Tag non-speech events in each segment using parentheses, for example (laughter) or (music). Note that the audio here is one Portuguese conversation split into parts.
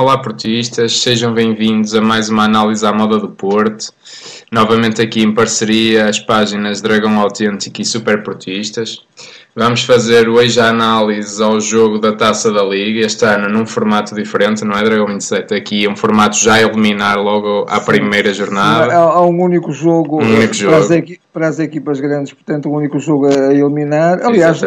Olá portistas, sejam bem-vindos a mais uma análise à moda do Porto. Novamente aqui em parceria as páginas Dragão Autêntico e Super Portistas. Vamos fazer hoje a análise ao jogo da Taça da Liga, este ano num formato diferente, não é Dragão 27? Aqui é um formato já a eliminar logo à primeira jornada. Há, há um único jogo, Um único para, jogo. As para as equipas grandes, portanto, um único jogo a eliminar. Aliás,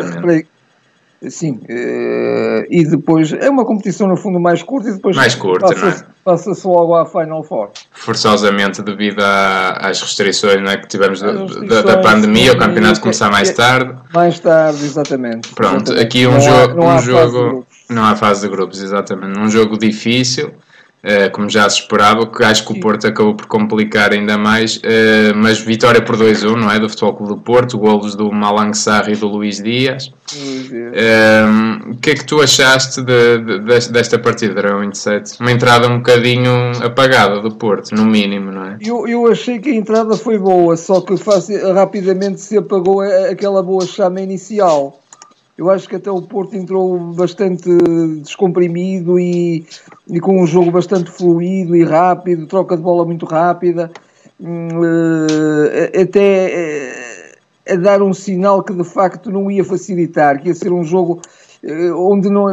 sim, eh, e depois é uma competição no fundo mais curta e depois Mais curta, passa-se não é? passa-se logo à Final Four. Forçosamente devido à- às restrições não é, que tivemos da, da- pandemia, o campeonato começar mais e- tarde. Mais tarde, exatamente. Pronto, Exatamente. aqui um Não há- jogo, não há um fase de jogo não há fase de grupos, exatamente. Um jogo difícil, eh, como já se esperava, que acho que o. Porto acabou por complicar ainda mais, eh, mas vitória por 2-1, não é? Do Futebol Clube do Porto, golos do Malang Sarri e do Luís Dias. Eh, o que é que tu achaste de- de- desta- partida, Dragão 27? Uma entrada um bocadinho apagada do Porto, no mínimo, não é? Eu, eu achei que a entrada foi boa, só que rapidamente se apagou aquela boa chama inicial. Eu acho que até o Porto entrou bastante descomprimido e, e com um jogo bastante fluido e rápido, troca de bola muito rápida, hum, eh, até eh, a dar um sinal que de facto não ia facilitar, que ia ser um jogo eh, onde não,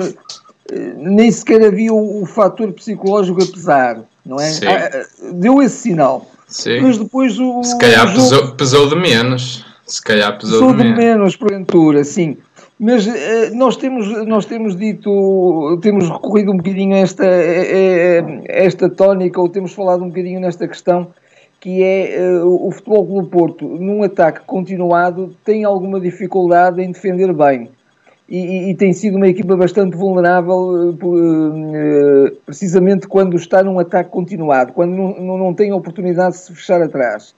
nem sequer havia o, o fator psicológico a pesar, não é? Sim. Ah, deu esse sinal. Sim. Mas depois o. Se calhar o jogo pesou, pesou de menos. Se calhar pesou, pesou de de menos. menos, porventura, sim. Mas eh, nós, temos, nós temos dito, temos recorrido um bocadinho a esta, a- a- esta tónica, ou temos falado um bocadinho nesta questão, que é eh, o futebol Clube Porto, num ataque continuado, tem alguma dificuldade em defender bem. E, e- tem sido uma equipa bastante vulnerável, eh, precisamente quando está num ataque continuado, quando não, não, tem oportunidade de se fechar atrás.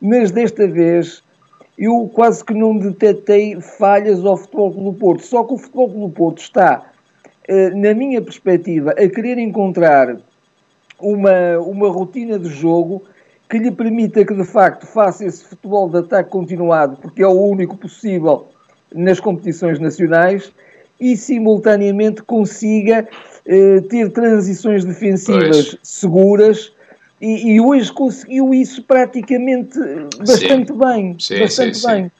Mas desta vez eu quase que não detetei falhas ao Futebol do Porto. Só que o Futebol do Porto está, eh, na minha perspectiva, a querer encontrar uma, uma rotina de jogo que lhe permita que de facto faça esse futebol de ataque continuado, porque é o único possível nas competições nacionais, e simultaneamente consiga eh, ter transições defensivas Pois. seguras. E, e hoje conseguiu isso praticamente bastante bem. Sim, bastante sim, sim. bem.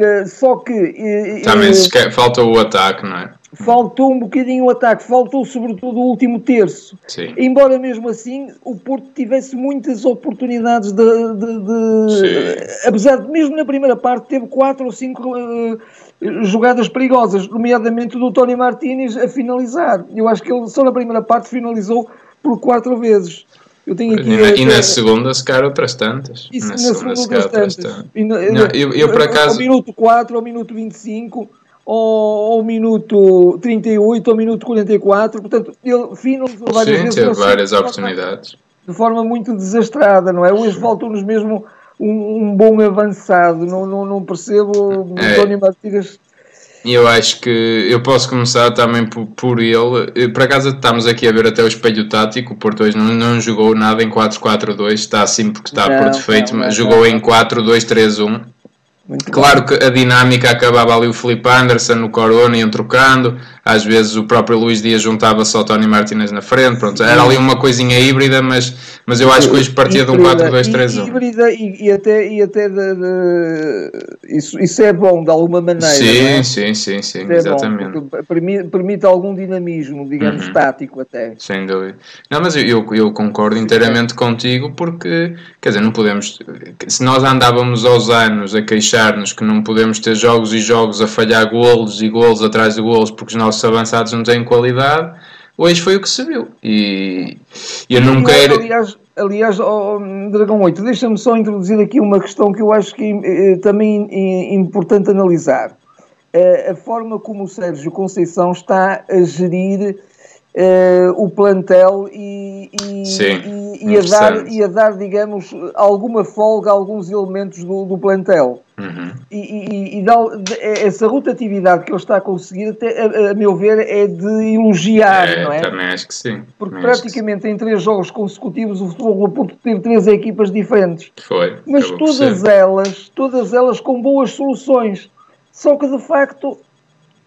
Eh, só que eh, Também eh, se quer- falta o ataque, não é? faltou um bocadinho o ataque, faltou sobretudo o último terço. Sim. Embora mesmo assim o Porto tivesse muitas oportunidades de. de- de- apesar de, mesmo na primeira parte, teve quatro ou cinco eh, jogadas perigosas, nomeadamente do Tony Martínez a finalizar. Eu acho que ele só na primeira parte finalizou por quatro vezes. Eu tenho aqui. E na, e na segunda, se calhar, outras tantas. isso na na segunda, segunda outras tantas. na- Não, eu- eu, por acaso- Ao minuto 4, ao minuto 25, ao, ao minuto 38, ao minuto 44. Portanto, ele finalizou várias Sim, vezes. teve várias sempre oportunidades. De forma muito desastrada, não é? Hoje faltou-nos mesmo um, um bom avançado. Não, não, não percebo É. António Martínez. Eu acho que eu posso começar também por, por ele. Eh, Por acaso estamos aqui a ver até o espelho tático. O Porto hoje não, não jogou nada em 4-4-2, está assim porque está Não, por defeito, não, mas jogou em 4-2-3-1. Muito Claro que a dinâmica acabava ali o Felipe Anderson no Corona, iam trocando. Às vezes o próprio Luís Dias juntava-se ao Tony Martínez na frente. Pronto, era ali uma coisinha híbrida, mas, mas eu acho que hoje partia de um Híbrida, 4-2-3-1. Híbrida e, e até, e até de, de- isso, isso é bom de alguma maneira. Sim, é? sim, sim, sim, Isso é exatamente. permite, permite algum dinamismo, digamos, Uhum. tático até. Sem dúvida. Não, mas eu, eu, eu concordo inteiramente contigo porque, quer dizer, não podemos. Se nós andávamos aos anos a queixar-nos que não podemos ter jogos e jogos a falhar golos e golos atrás de golos porque os nossos avançados não têm qualidade, hoje foi o que se viu. E eu não quero. Aliás, aliás ó, Dragão 8, deixa-me só introduzir aqui uma questão que eu acho que é eh, também é importante analisar. Eh, a forma como o Sérgio Conceição está a gerir eh, o plantel e, e, Sim, e- e a dar, e a dar, digamos, alguma folga a alguns elementos do, do plantel. Uhum. E, e- e dá- essa rotatividade que ele está a conseguir, até, a, a meu ver, é de elogiar, É, não é? Também acho que sim. Porque Também praticamente em três jogos consecutivos o Futebol do Porto teve três equipas diferentes. Foi. Mas todas elas, todas elas com boas soluções. Só que de facto,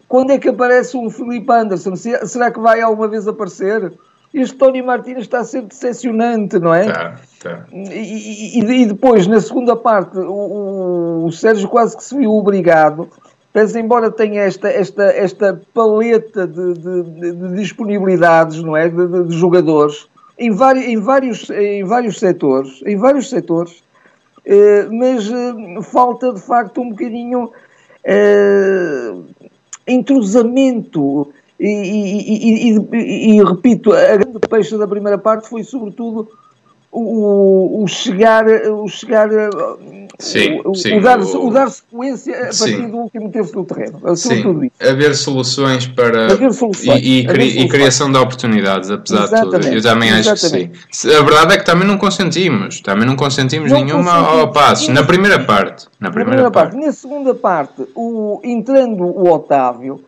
quando é que aparece um Felipe Anderson? Se- Será que vai alguma vez aparecer? Este Tony Martínez está a ser decepcionante, não é? Tá, tá. E, e, e depois, na segunda parte, o, o, Sérgio quase que se viu obrigado, pese embora tenha esta, esta, esta paleta de, de, de, de disponibilidades, não é? De, de, jogadores, em vários, em, vários, em vários setores, em vários setores, eh, mas eh, falta de facto um bocadinho eh, entrosamento e, e, e, e, repito, a grande peixe da primeira parte foi sobretudo o, o chegar, o chegar sim, o, sim, o, dar, o, dar sequência a partir sim. do último terço do terreno. Sim, haver soluções para haver soluções, e, haver e, criação de oportunidades, apesar Exatamente. de tudo. Eu também acho Exatamente. que sim. A verdade é que também não consentimos, também não consentimos Não nenhuma consentimos. ao passo. Na primeira parte. Na Na primeira, parte. Na segunda parte, o, entrando o Otávio,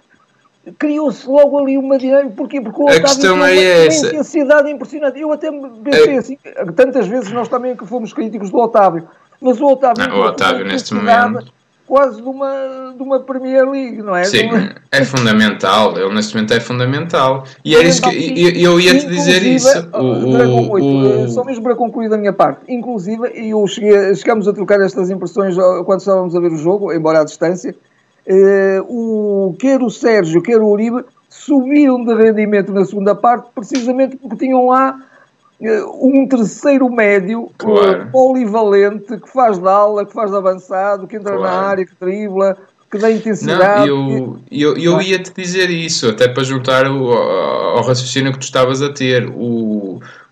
criou-se logo ali uma dinâmica. Porquê? Porque o Otávio tem uma, é uma essa. intensidade impressionante. Eu até pensei É- assim, tantas vezes nós também que fomos críticos do Otávio, mas o Otávio, Não, o entrou com Otávio, neste momento- Quase de uma, de uma Premier League, não é? Sim, uma- é fundamental. Ele neste momento é fundamental. E era isso que eu, eu ia te dizer isso. ah, O, o, 8, o- eh, só mesmo para concluir da minha parte, inclusive, e eu cheguei, chegámos a trocar estas impressões ah, quando estávamos a ver o jogo, embora à distância, o, quer o Sérgio, quer o Uribe subiram de rendimento na segunda parte, precisamente porque tinham lá eh, um terceiro médio Claro. eh, polivalente que faz de ala, que faz de avançado, que entra na Claro. área, que dribla, que dá Não, intensidade. eu, eu, eu ia te dizer isso, até para juntar o, ao raciocínio que tu estavas a ter. O,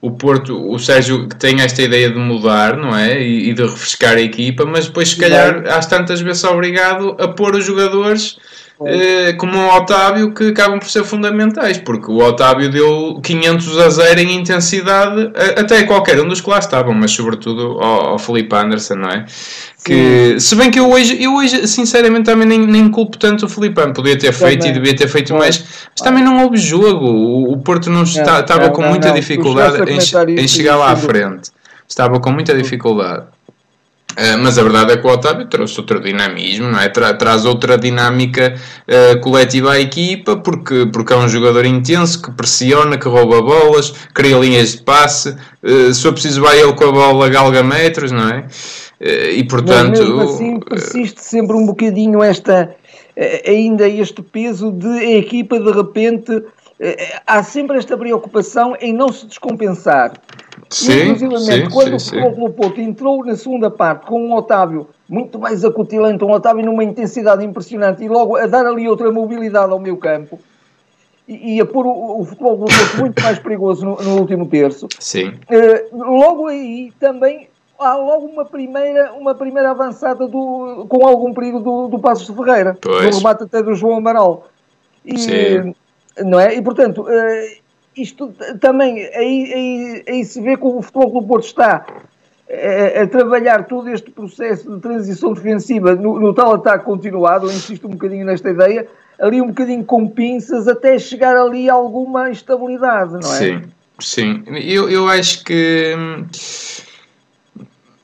o Porto, o Sérgio que tem esta ideia de mudar, não é? E, e de refrescar a equipa, mas depois, se calhar, às tantas vezes obrigado a pôr os jogadores eh, como o Otávio que acabam por ser fundamentais, porque o Otávio deu 500 a 0 em intensidade a- até qualquer um dos que lá estavam, mas sobretudo ao, ao Felipe Anderson, não é? Que, se bem que eu hoje, eu hoje sinceramente também nem, nem culpo tanto o Felipe podia ter feito Também. e devia ter feito mais, mas também não houve jogo. O, o Porto não estava não, com não, muita dificuldade em, em chegar lá à frente. Estava com muita dificuldade. Uh, mas a verdade é que o Otávio trouxe outro dinamismo, não é? Tra- traz outra dinâmica uh, coletiva à equipa, porque, porque é um jogador intenso que pressiona, que rouba bolas, cria linhas de passe. Uh, se for preciso, vai ele com a bola, galga metros, não é? E portanto. Mas mesmo assim persiste sempre um bocadinho esta, eh, ainda este peso de a equipa de repente, eh, há sempre esta preocupação em não se descompensar. Sim, sim, quando sim, o Clube Porto entrou na segunda parte com um Otávio muito mais acutilante, um Otávio numa intensidade impressionante e logo a dar ali outra mobilidade ao meio campo e, e a pôr o, o Futebol Clube Porto muito mais perigoso no, no último terço, Sim, eh, logo aí também há logo uma primeira, uma primeira avançada do, com algum perigo do, do Passos de Ferreira, Pois. do remate até do João Amaral. E, Sim. Não é? E portanto, eh, isto também, aí, aí, aí se vê que o Futebol Clube Porto está eh, a trabalhar todo este processo de transição defensiva no, no tal ataque continuado, eu insisto um bocadinho nesta ideia, ali um bocadinho com pinças até chegar ali a alguma estabilidade, não é? Sim, sim. Eu, eu acho que.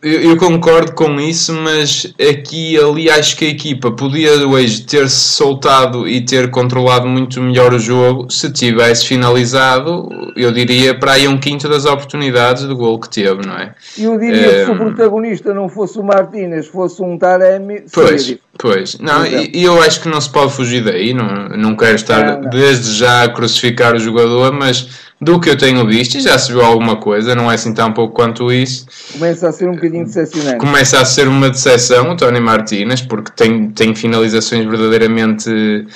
Eu, eu concordo com isso, mas aqui ali acho que a equipa podia hoje ter-se soltado e ter controlado muito melhor o jogo se tivesse finalizado, eu diria, para aí um quinto das oportunidades do gol que teve, não é? Eu diria que se o Eh, protagonista não fosse o Martínez, fosse um Taremi, seria Pois, diferente. Pois. Não, e, e eu acho que não se pode fugir daí. Não, não quero estar Não, desde já a crucificar o jogador, mas do que eu tenho visto, e já se viu alguma coisa, não é assim tão pouco quanto isso. Começa a ser um bocadinho decepcionante. Começa a ser uma decepção o Tony Martínez, porque tem, tem finalizações verdadeiramente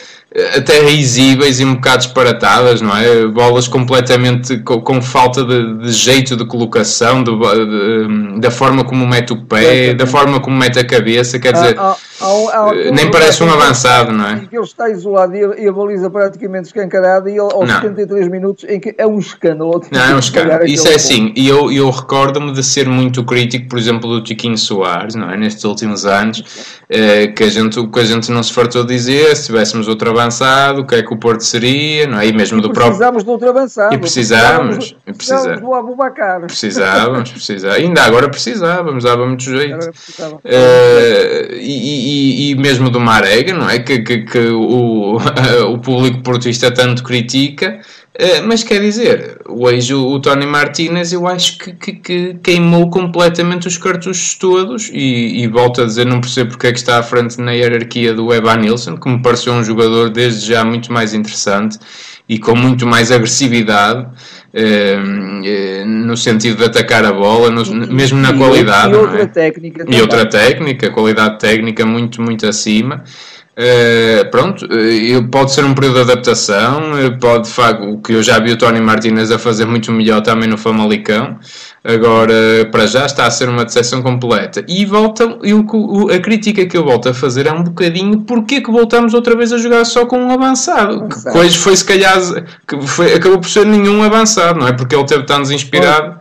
até risíveis e um bocado disparatadas, não é? Bolas completamente com, com falta de, de jeito de colocação, de- de- da forma como mete o pé, da forma como mete a cabeça, quer dizer. Há- há- há- eh, nem parece um avançado, não é? Que ele está isolado e a, baliza praticamente escancarada e ele aos Não. 73 minutos em que é um escândalo. Não, é um (laughs) escândalo. Isso é assim, e eu, eu recordo-me de ser muito crítico, por exemplo, do Tiquinho Soares, não é? Nestes últimos anos, eh, que, a gente, o que a gente não se fartou de dizer, se tivéssemos outro avançado, o que é que o Porto seria, não é? E mesmo do próprio. Precisámos de outro avançado. E precisávamos, Precisávamos, e precisávamos do Abubacar. Precisávamos, (laughs) precisávamos. Ainda agora precisávamos, dava muito jeito. Eh, e, e- e mesmo do Marega, não é? Que, que, que o, (laughs) o público portista tanto critica, Uh, mas quer dizer, hoje o, o Tony Martinez eu acho que, que, que, queimou completamente os cartuchos todos e, e volto a dizer, não percebo porque é que está à frente na hierarquia do Evan Nilsson, que me pareceu um jogador desde já muito mais interessante e com muito mais agressividade. Uh, no sentido de atacar a bola, no, mesmo na e qualidade. E outra é? técnica. E outra técnica, qualidade técnica muito, muito acima. Uh, pronto, uh, pode ser um período de adaptação, uh, pode, o que eu já vi o Tony Martinez a fazer muito melhor também no Famalicão, agora para já está a ser uma decepção completa. E volta, eu, a crítica que eu volto a fazer é um bocadinho porque que voltamos outra vez a jogar só com um avançado, que hoje foi se calhar, que foi, acabou por ser nenhum avançado, não é? Porque ele teve tão inspirado.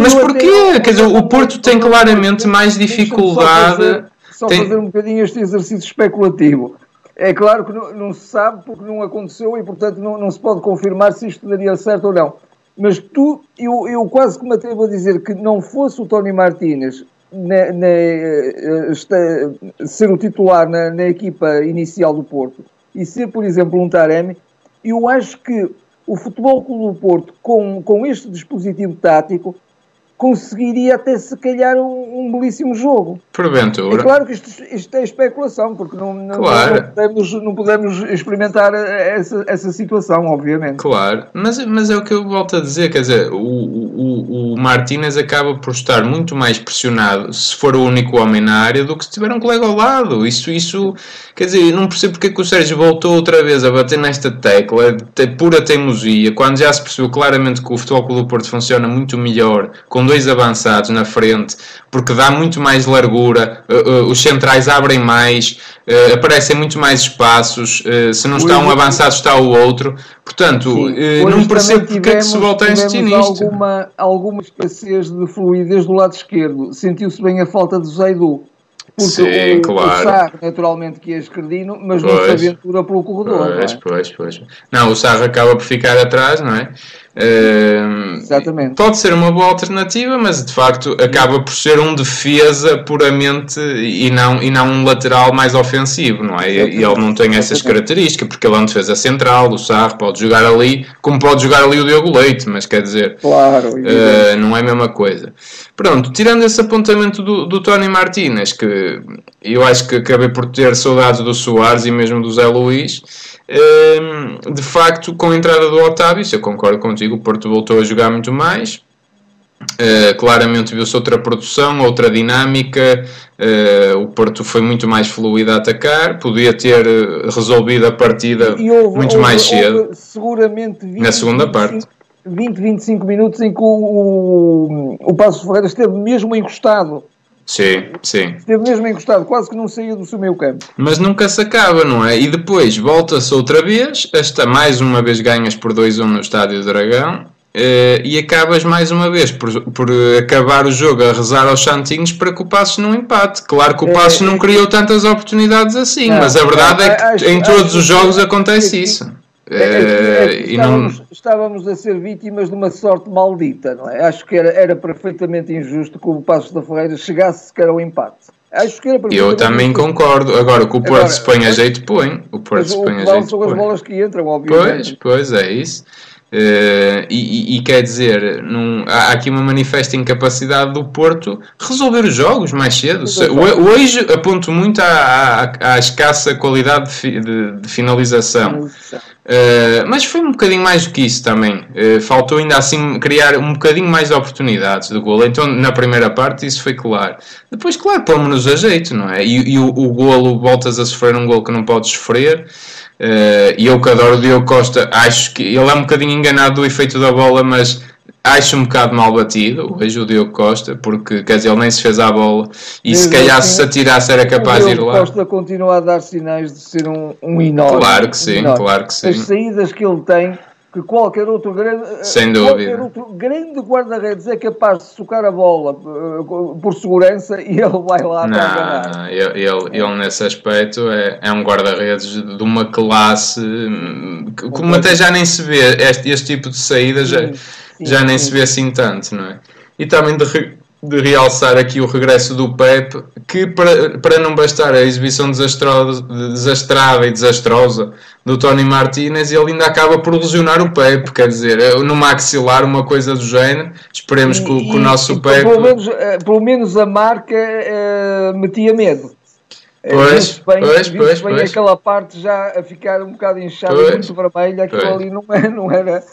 mas porquê? Quer dizer, o Porto tem claramente mais dificuldade só Tem... fazer um bocadinho este exercício especulativo. É claro que não, não, se sabe porque não aconteceu e, portanto, não, não, se pode confirmar se isto daria certo ou não. Mas tu, eu, eu quase que me atrevo a dizer que não fosse o Tony Martínez na, na, esta, ser o titular na, na, equipa inicial do Porto e ser, por exemplo, um Taremi, eu acho que o Futebol Clube do Porto, com, com este dispositivo tático, conseguiria até se calhar um, um belíssimo jogo. Porventura. É claro que isto, isto é especulação, porque não, não, claro. não, podemos, não podemos experimentar essa, essa situação, obviamente. Claro, mas, mas é o que eu volto a dizer, quer dizer, o, o, o Martínez acaba por estar muito mais pressionado se for o único homem na área do que se tiver um colega ao lado. Isso, isso quer dizer, não percebo porque é que o Sérgio voltou outra vez a bater nesta tecla de pura teimosia, quando já se percebeu claramente que o Futebol Clube do Porto funciona muito melhor com dois avançados na frente, porque dá muito mais largura, uh, uh, os centrais abrem mais, uh, aparecem muito mais espaços, se não está um avançado está o outro, portanto, não percebo porque é que se volta a insistir nisto. Alguma, alguma escassez de fluidez do lado esquerdo, sentiu-se bem a falta de Zaidu. Porque Sim, o, claro. o Sarro, naturalmente, que é esquerdino, mas pois, não se aventura pelo corredor. Pois, não é? pois, pois. Não, o Sarro acaba por ficar atrás, não é? Exatamente. Pode ser uma boa alternativa, mas de facto acaba por ser um defesa puramente e não, e não um lateral mais ofensivo, não é? E ele não tem essas características, porque ele é um defesa central, o Sarro pode jogar ali, como pode jogar ali o Diogo Leite, mas quer dizer, claro, uh, não é a mesma coisa. Pronto, tirando esse apontamento do, do Tony Martínez, que eu acho que acabei por ter saudades do Soares e mesmo do Zé Luís. Ehm, de facto, com a entrada do Otávio, se eu concordo contigo, o Porto voltou a jogar muito mais. Uh, claramente viu-se outra produção, outra dinâmica. Uh, o Porto foi muito mais fluido a atacar, podia ter eh, resolvido a partida houve, muito houve, mais cedo. seguramente 20, na segunda 25, parte. 20, 25 minutos em que o, o, o Passo Ferreira esteve mesmo encostado Sim, sim. Esteve mesmo encostado, quase que não saía do seu meio campo. Mas nunca se acaba, não é? E depois volta-se outra vez, esta mais uma vez ganhas por 2-1 no Estádio Dragão eh, e acabas mais uma vez por, por acabar o jogo a rezar aos santinhos para que o Passos não empate. Claro que o Passos é, não criou tantas oportunidades assim, não, mas a verdade é que acho, em todos os jogos acontece isso. É, é, estávamos, não... estávamos, a ser vítimas de uma sorte maldita, não é? Acho que era, era perfeitamente injusto que o Passos da Ferreira chegasse sequer ao empate. Acho que era Eu também injusto. concordo. Agora, que o Porto Agora, se põe a jeito, põe. O Porto se põe a jeito. São as bolas que entram, obviamente. Pois, pois é isso. Uh, e, e, quer dizer, num, há aqui uma manifesta incapacidade do Porto resolver os jogos mais cedo. Hoje aponto muito à, à, à escassa qualidade de, de, de finalização. Uh, mas foi um bocadinho mais do que isso também. Uh, faltou ainda assim criar um bocadinho mais de oportunidades do golo. Então, na primeira parte, isso foi claro. Depois, claro, pomos-nos a jeito, não é? E, e o, o golo, voltas a sofrer um golo que não podes sofrer. Uh, e eu que adoro o Diogo Costa, acho que ele é um bocadinho enganado do efeito da bola, mas acho um bocado mal batido hoje o Diogo Costa, porque quer dizer, ele nem se fez à bola e se calhar assim, se atirasse era capaz de ir lá. O Costa continua a dar sinais de ser um, um enorme. Claro que sim, enorme. claro que sim. As saídas que ele tem que qualquer outro grande, Sem dúvida. outro grande guarda-redes é capaz de socar a bola uh, por segurança e ele vai lá não, para ele, ele, ele, nesse aspecto é, é um guarda-redes de uma classe hum, como até já nem se vê este, este tipo de saída já, sim, já nem sim. se vê assim tanto, não é? E também de, de realçar aqui o regresso do Pep, que para, para não bastar a exibição desastrada e desastrosa do Tony Martinez, ele ainda acaba por lesionar o Pep, quer dizer, é no maxilar uma coisa do género. Esperemos e, que, que, o nosso e, Pep. Pelo menos, eh, pelo menos a marca uh, metia medo. Eh, pois, bem, pois, pois, bem pois. aquela parte já a ficar um bocado inchada e muito vermelha, aquilo pois. ali não, é, não era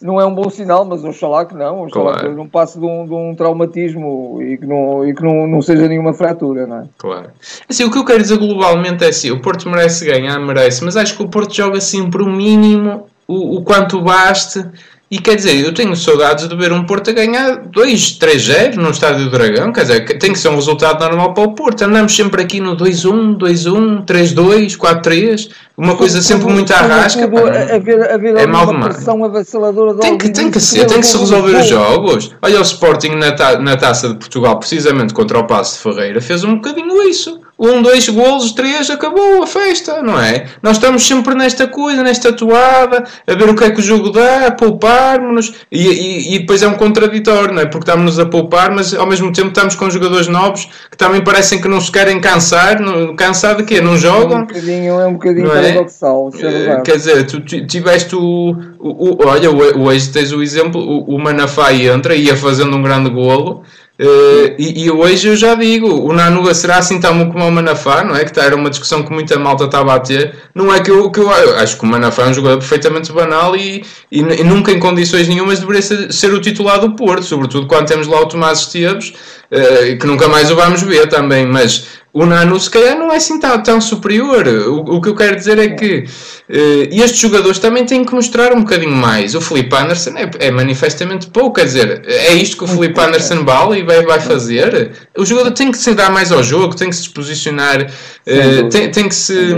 não é um bom sinal, mas oxalá que não, oxalá claro. que não passe de um, de um traumatismo e que, não, e que não, não seja nenhuma fratura, não é? Claro. Assim, o que eu quero dizer globalmente é assim, o Porto merece ganhar, merece, mas acho que o Porto joga sempre o mínimo, o, o quanto baste e quer dizer, eu tenho saudades de ver um Porto a ganhar 2, 3-0 no Estádio do Dragão. Quer dizer, tem que ser um resultado normal para o Porto. Andamos sempre aqui no 2-1, 2-1, 3-2, 4-3. Uma coisa sempre muito arrasca. é mal demais. pressão avassaladora tem que, tem que ser, tem que se resolver os jogos. Olha, o Sporting na, ta, na taça de Portugal, precisamente contra o Passo de Ferreira, fez um bocadinho isso um, dois golos, três, acabou a festa, não é? Nós estamos sempre nesta coisa, nesta toada, a ver o que é que o jogo dá, a poupar-nos, e, e, e, depois é um contraditório, não é? Porque estamos-nos a poupar, mas ao mesmo tempo estamos com jogadores novos que também parecem que não se querem cansar, não, cansar de quê? Não jogam? É um bocadinho, é um bocadinho é? paradoxal, é Quer dizer, tu tiveste o, o, o olha, hoje tens o exemplo, o, o Manafá entra, ia fazendo um grande golo, Uh, e, e, hoje eu já digo, o Nanuga será assim tão como o Manafá, não é? Que tá, era uma discussão que muita malta estava a ter. Não é que eu, que eu acho que o Manafá é um jogador perfeitamente banal e, e, e nunca em condições nenhumas deveria ser, ser, o titular do Porto, sobretudo quando temos lá o Tomás Esteves, uh, que nunca mais o vamos ver também. Mas o Nano se calhar não é assim tão, tão superior. O, o, que eu quero dizer é que uh, estes jogadores também têm que mostrar um bocadinho mais. O Felipe Anderson é, é manifestamente pouco, quer dizer, é isto que o Felipe Anderson vale e vai, vai fazer. O jogador tem que se dar mais ao jogo, tem que se posicionar, uh, tem, tem que se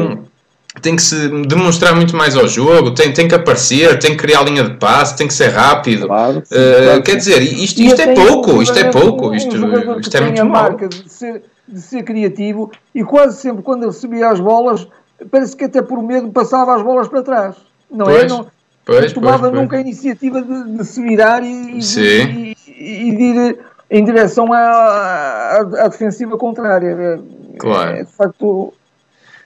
tem que se demonstrar muito mais ao jogo, tem, tem que aparecer, tem que criar linha de passe, tem que ser rápido. Claro, uh, claro. Quer dizer, isto, isto é pouco, isto é pouco, isto, isto é muito mal. De ser, criativo e quase sempre quando ele recebia as bolas, parece que até por medo passava as bolas para trás. Não é? pois, é? Não, pois, tomava pois, nunca a iniciativa de, de se virar e, e, e, de ir em direção à, à, à defensiva contrária. Claro. É, de facto,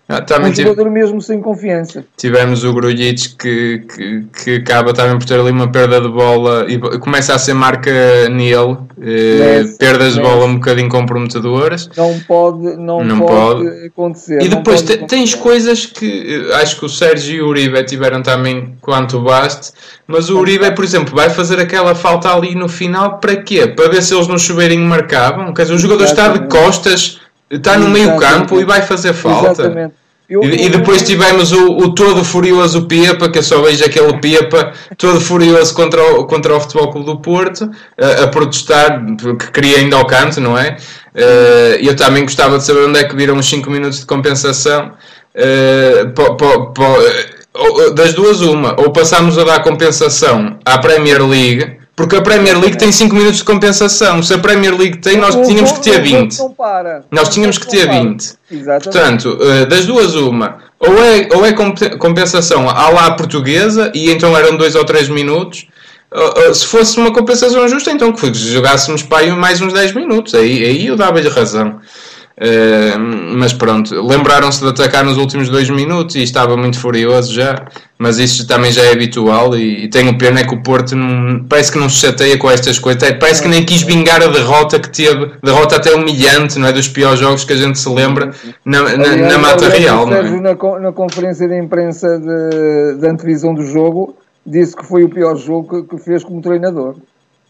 ah, um jogador tive... mesmo sem confiança. Tivemos o Grujic que, que, que, acaba também por ter ali uma perda de bola e começa a ser marca nele, eh, perdas de bola um bocadinho comprometedoras. Não pode, não, não pode, pode, acontecer. E depois te, tens coisas que eh, acho que o Sérgio e o Uribe tiveram também quanto baste, mas o Uribe, por exemplo, vai fazer aquela falta ali no final para quê? Para ver se eles no chuveirinho marcavam. Quer dizer, o jogador está de costas Está no meio campo e vai fazer falta. Exatamente. Eu, e, e, depois tivemos o, o, todo furioso Pepa, que eu só vejo aquele Pepa todo furioso contra o, contra o Futebol Clube do Porto, a, a protestar, que queria ainda ao canto, não é? Uh, eu também gostava de saber onde é que viram os 5 minutos de compensação. Uh, po, po, po, das duas, uma, ou passamos a dar compensação à Premier League porque a Premier League tem 5 minutos de compensação. Se a Premier League tem, nós tínhamos que ter 20. Nós tínhamos que ter 20. Portanto, eh, das duas, uma. Ou é, ou é compensação à lá portuguesa, e então eram 2 ou 3 minutos. Se fosse uma compensação justa, então que jogássemos para aí mais uns 10 minutos. Aí, aí eu dava-lhe razão. Uh, mas pronto, lembraram-se de atacar nos últimos dois minutos e estava muito furioso já. Mas isso também já é habitual. E, e tenho pena é que o Porto não, parece que não se chateia com estas coisas. Parece que nem quis vingar a derrota que teve, derrota até humilhante, não é? Dos piores jogos que a gente se lembra na, na, aliás, na mata real. Não é? na, conferência de imprensa de, de antevisão do jogo, disse que foi o pior jogo que, que fez como treinador.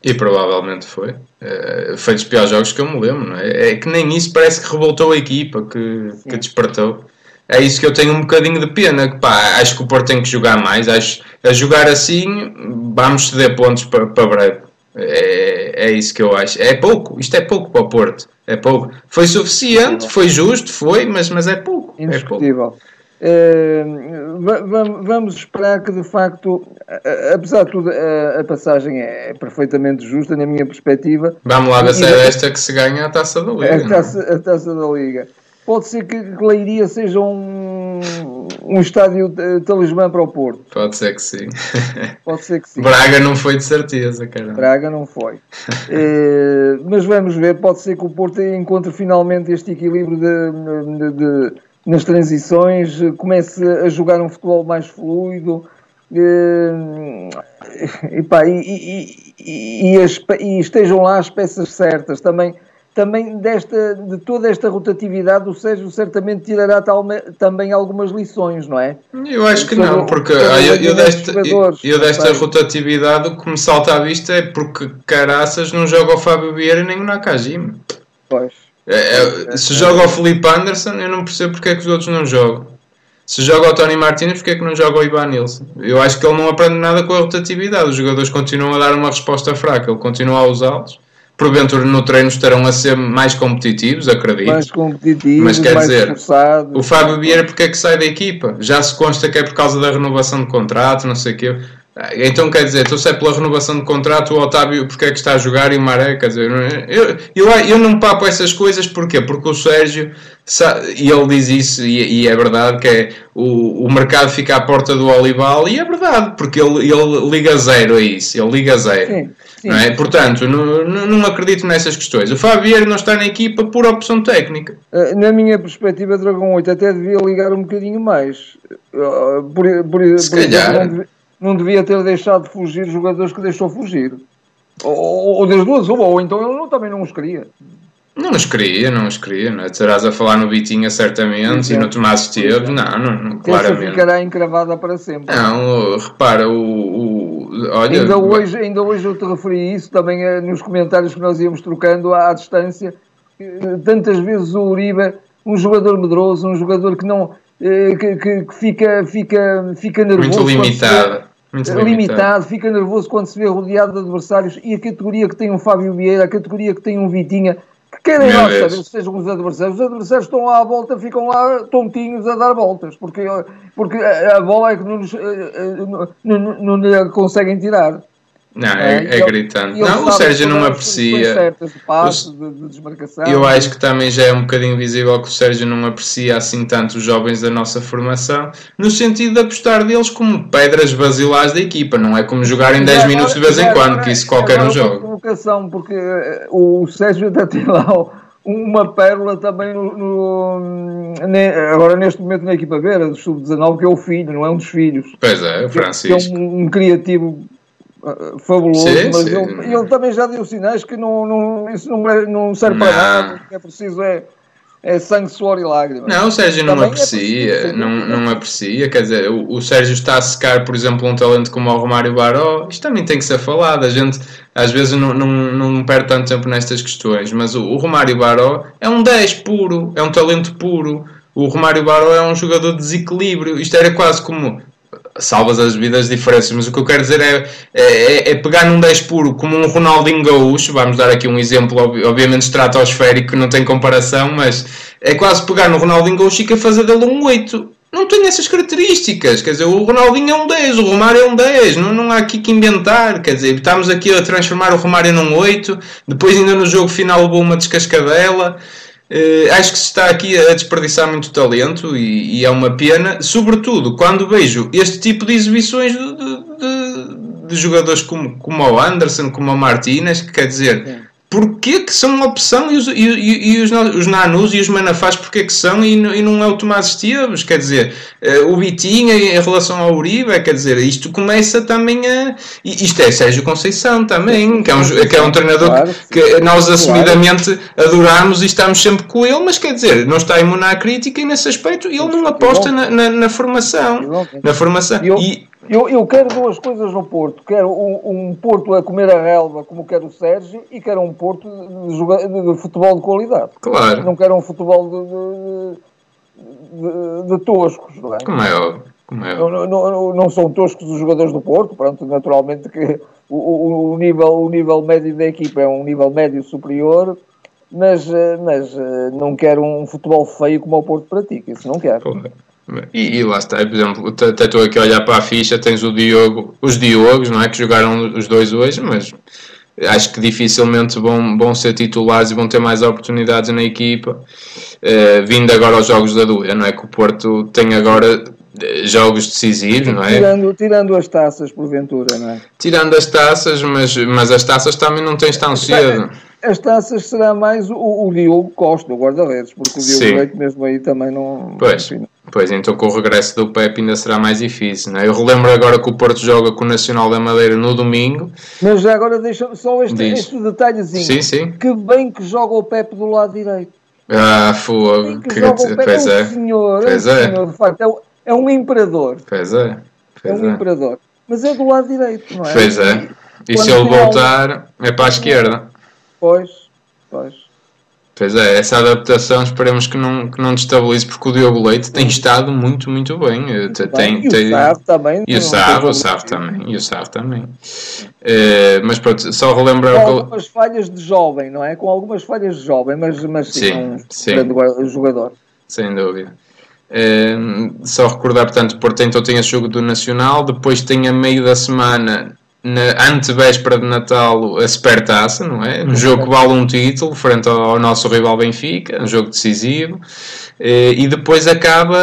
E provavelmente foi. Uh, foi dos piores jogos que eu me lembro, não é? É que nem isso parece que revoltou a equipa, que, que despertou. É isso que eu tenho um bocadinho de pena. Que, pá, acho que o Porto tem que jogar mais. Acho, a jogar assim, vamos ceder pontos para, para breve. É, é isso que eu acho. É pouco. Isto é pouco para o Porto. É pouco. Foi suficiente, foi justo, foi, mas, mas é pouco. É pouco. Uh, vamos esperar que de facto, apesar de tudo, a, passagem é perfeitamente justa na minha perspectiva. Vamos lá ver se é esta que se ganha a taça da Liga. A taça, a taça da Liga. pode ser que Leiria seja um, um estádio uh, talismã para o Porto. Pode ser que sim. Pode ser que sim. Braga não foi de certeza, cara. Braga não foi. uh, (laughs) mas vamos ver, pode ser que o Porto encontre finalmente este equilíbrio de, de, de, nas transições, comece a jogar um futebol mais fluido. Uh, e, pá, e, e, as, e estejam lá as peças certas também também desta, de toda esta rotatividade, o Sérgio certamente tirará também algumas lições, não é? Eu acho que não, porque eu, eu, desta, eu, eu desta rotatividade o que me salta à vista é porque caraças não joga o Fábio Vieira nem o Nakajima. Pois. É, é, se joga o Felipe Anderson, eu não percebo porque é que os outros não jogam. Se joga o Tony Martínez, porque é que não joga o Ivan Nilsson? Eu acho que ele não aprende nada com a rotatividade. Os jogadores continuam a dar uma resposta fraca, ele continua a usá-los porventura no treino estarão a ser mais competitivos, acredito. Mais competitivos, mas quer mais dizer, esforçados. o Fábio Vieira porque é que sai da equipa? Já se consta que é por causa da renovação de contrato, não sei o quê. Então quer dizer, tu sai pela renovação de contrato, o Otávio porque é que está a jogar e o Maré, quer dizer, eu, eu, eu não papo essas coisas porquê? Porque o Sérgio, e ele diz isso, e, e, é verdade, que é o, o mercado fica à porta do Olival, e é verdade, porque ele, ele liga zero a isso, ele liga zero. Sim. Sim. Não é? Portanto, não, não acredito nessas questões. O Fábio não está na equipa por opção técnica. Eh, na minha perspectiva, Dragão 8 até devia ligar um bocadinho mais. Eh, por, por, Se por calhar. Exemplo, não, devia, ter deixado de fugir jogadores que deixou fugir. Ou, ou das duas, ou, ou então ele não, também não os queria. Não os queria, não os queria, não é? Terás a falar no Vitinha certamente e no Tomás Esteves, não, não, não claramente. Essa ficará encravada para sempre. Não, repara, o, o olha... Ainda hoje, ainda hoje eu te referi isso também eh, nos comentários que nós íamos trocando à, à distância. Tantas vezes o Uribe, um jogador medroso, um jogador que não... Eh, que, que, que fica, fica, fica nervoso. Muito limitado. Muito limitado, limitado, fica nervoso quando se vê rodeado de adversários e a categoria que tem um Fábio Vieira, a categoria que tem um Vitinha, Querem lá saber se sejam os adversários. Os adversários estão lá à volta, ficam lá tontinhos a dar voltas, porque, porque a bola é que não, eh, eh, não, não, não conseguem tirar. Não, é, é, é gritante. Não, o Sérgio não aprecia. Certas, de de, de desmarcação. Eu acho que também já é um bocadinho visível que o Sérgio não aprecia assim tanto os jovens da nossa formação, no sentido de apostar deles como pedras basilares da equipa, não é como jogar em 10 minutos de vez em quando, que isso qualquer um joga. provocação, porque eh, o Sérgio ainda (laughs) tem lá uma pérola também no, no, agora neste momento na equipa B, do sub-19, que é o filho, não é um dos filhos. Pois é, o Francisco. Que é um, um criativo fabuloso, sim, mas sim. Ele, ele, também já deu sinais que não, não, isso não, é, não serve não. para nada, o que é preciso é, é sangue, suor e lágrimas. Não, o Sérgio não também é aprecia, é preciso, não, não aprecia, quer dizer, o, o, Sérgio está a secar, por exemplo, um talento como o Romário Baró, isto também tem que ser falado, a gente às vezes não, não, não perde tanto tempo nestas questões, mas o, o Romário Baró é um 10 puro, é um talento puro, o Romário Baró é um jogador de desequilíbrio. Isto era quase como salvas as devidas diferenças, mas o que eu quero dizer é, é, é, pegar num 10 puro como um Ronaldinho Gaúcho, vamos dar aqui um exemplo, obviamente estratosférico, não tem comparação, mas é quase pegar no Ronaldinho Gaúcho e fazer dele um 8. Não tem essas características, quer dizer, o Ronaldinho é um 10, o Romário é um 10, não, não há aqui que inventar, quer dizer, estamos aqui a transformar o Romário num 8, depois ainda no jogo final houve uma descascadela. Uh, acho que se está aqui a desperdiçar muito talento e, e, é uma pena, sobretudo quando vejo este tipo de exibições de, de, de, de jogadores como, como o Anderson, como o Martínez, que quer dizer, Porquê que são uma opção e os, e, e, e os, os Nanus e os Manafás porquê que são e, e não é o Tomás Esteves? Quer dizer, uh, o Vitinha em relação ao Uribe, quer dizer, isto começa também a. Isto é Sérgio Conceição também, que é um, que é um treinador claro, que, que, nós assumidamente adoramos e estamos sempre com ele, mas quer dizer, não está imune à crítica e nesse aspecto ele não aposta na, na, na formação. Na formação. E, eu, eu quero duas coisas no Porto. Quero um, um, Porto a comer a relva, como quer o Sérgio, e quero um Porto de, de, futebol de qualidade. Claro. Não quero um futebol de, de, de toscos, não é? Como é óbvio. É óbvio. Não, não, não, são toscos os jogadores do Porto, pronto, naturalmente que o, o, o, nível, o nível médio da equipa é um nível médio superior, mas, eh, mas eh, não quero um futebol feio como o Porto pratica, isso não quero. Claro. E, e, lá está, por exemplo, até estou aqui a olhar para a ficha, tens o Diogo, os Diogos, não é? Que jogaram os dois hoje, mas acho que dificilmente vão, vão ser titulares e vão ter mais oportunidades na equipa. Uh, vindo agora aos jogos da dúvida, não é? Que o Porto tem agora eh, jogos decisivos, não é? Tirando, tirando as taças, porventura, não é? Tirando as taças, mas, mas as taças também não tens tão cedo. As taças será mais o, o Diogo Costa, o guarda-redes, porque o Diogo Sim. Leite mesmo aí também não... Pois, enfim, pois, então com o regresso do Pepe ainda será mais difícil, não é? Eu relembro agora que o Porto joga com o Nacional da Madeira no domingo. Mas já agora deixa só este, este detalhezinho. Sim, sim. Que bem que joga o Pepe do lado direito. Ah, fogo. Que, que pois é. Um senhor, pois é. Um senhor, de facto, é é um imperador. Pois é. Pois é um é. imperador. Mas é do lado direito, não é? Pois é. E se ele voltar, é para a esquerda. Pois, pois. Pois é, essa adaptação esperemos que não, que não destabilize, porque o Diogo Leite tem estado muito, muito bem. Muito tem, bem. Tem, e o Sávio também. E o Sávio, o também. E o Sávio também. Uh, mas pronto, só relembrar... Com algumas falhas de jovem, não é? Com algumas falhas de jovem, mas, mas sim, sim, um sim. grande jogador. Sem dúvida. Uh, só recordar, portanto, Porto então tem esse jogo do Nacional, depois tem a meio da semana, na antevéspera de Natal, a Supertaça, não é? Um jogo que vale um título, frente ao nosso rival Benfica, um jogo decisivo. Eh, e depois acaba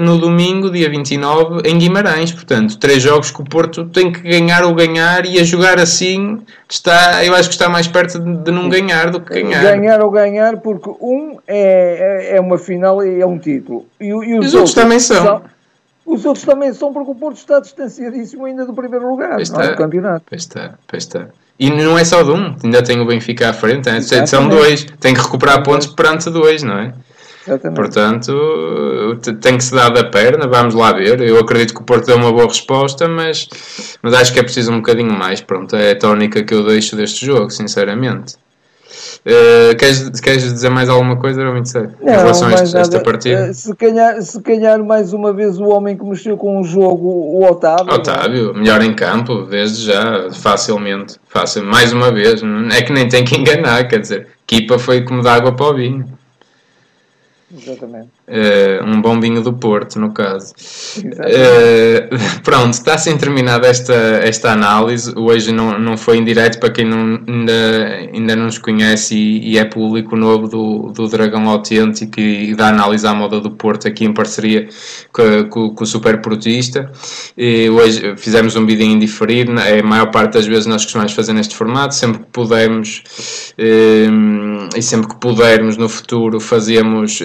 no domingo, dia 29, em Guimarães. Portanto, três jogos que o Porto tem que ganhar ou ganhar e a jogar assim está, eu acho que está mais perto de não ganhar do que ganhar. Ganhar ou ganhar, porque um é, é, é uma final e é um título. E, e os, os outros, outros, também são. Os outros também são porque o Porto está distanciadíssimo ainda do primeiro lugar está, é, campeonato. Pois está, pois está. E não é só de um, ainda tem o Benfica à frente, né? são dois. Tem que recuperar pontos perante dois, não é? Exatamente. Portanto, tem que se dar da perna, vamos lá ver. Eu acredito que o Porto deu uma boa resposta, mas, mas acho que é preciso um bocadinho mais. Pronto, é a tónica que eu deixo deste jogo, sinceramente. Uh, queres, queres dizer mais alguma coisa, não, em relação a este, esta partida? Uh, se, calhar, se calhar mais uma vez o homem que mexeu com o jogo, o Otávio. Otávio, melhor em campo, desde já, facilmente. Fácil, mais uma vez. É que nem tem que enganar, quer dizer, equipa foi como de água para o vinho. Exatamente. Uh, um bom vinho do Porto, no caso. Uh, (laughs) pronto, está assim terminada esta, esta análise. Hoje não, não foi em direto para quem não, ainda, ainda não nos conhece e, e, é público novo do, do Dragão Autêntico e, da análise à moda do Porto aqui em parceria com, com, com o Super Portista. E hoje fizemos um vídeo indiferido, é a maior parte das vezes nós costumamos fazer neste formato, sempre que pudermos uh, e sempre que pudermos no futuro fazemos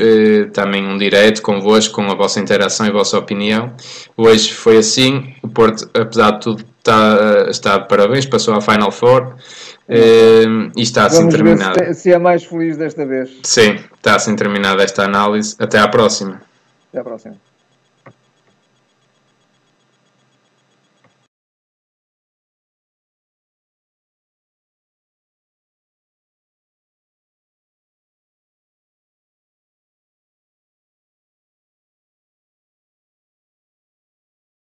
também um direto convosco, com a vossa interação e a vossa opinião. Hoje foi assim, o Porto, apesar de tudo, está, está de parabéns, passou à Final Four. Uh, e está assim terminado. Se, se é mais feliz desta vez. Sim, está assim terminada esta análise. Até à próxima. Até à próxima.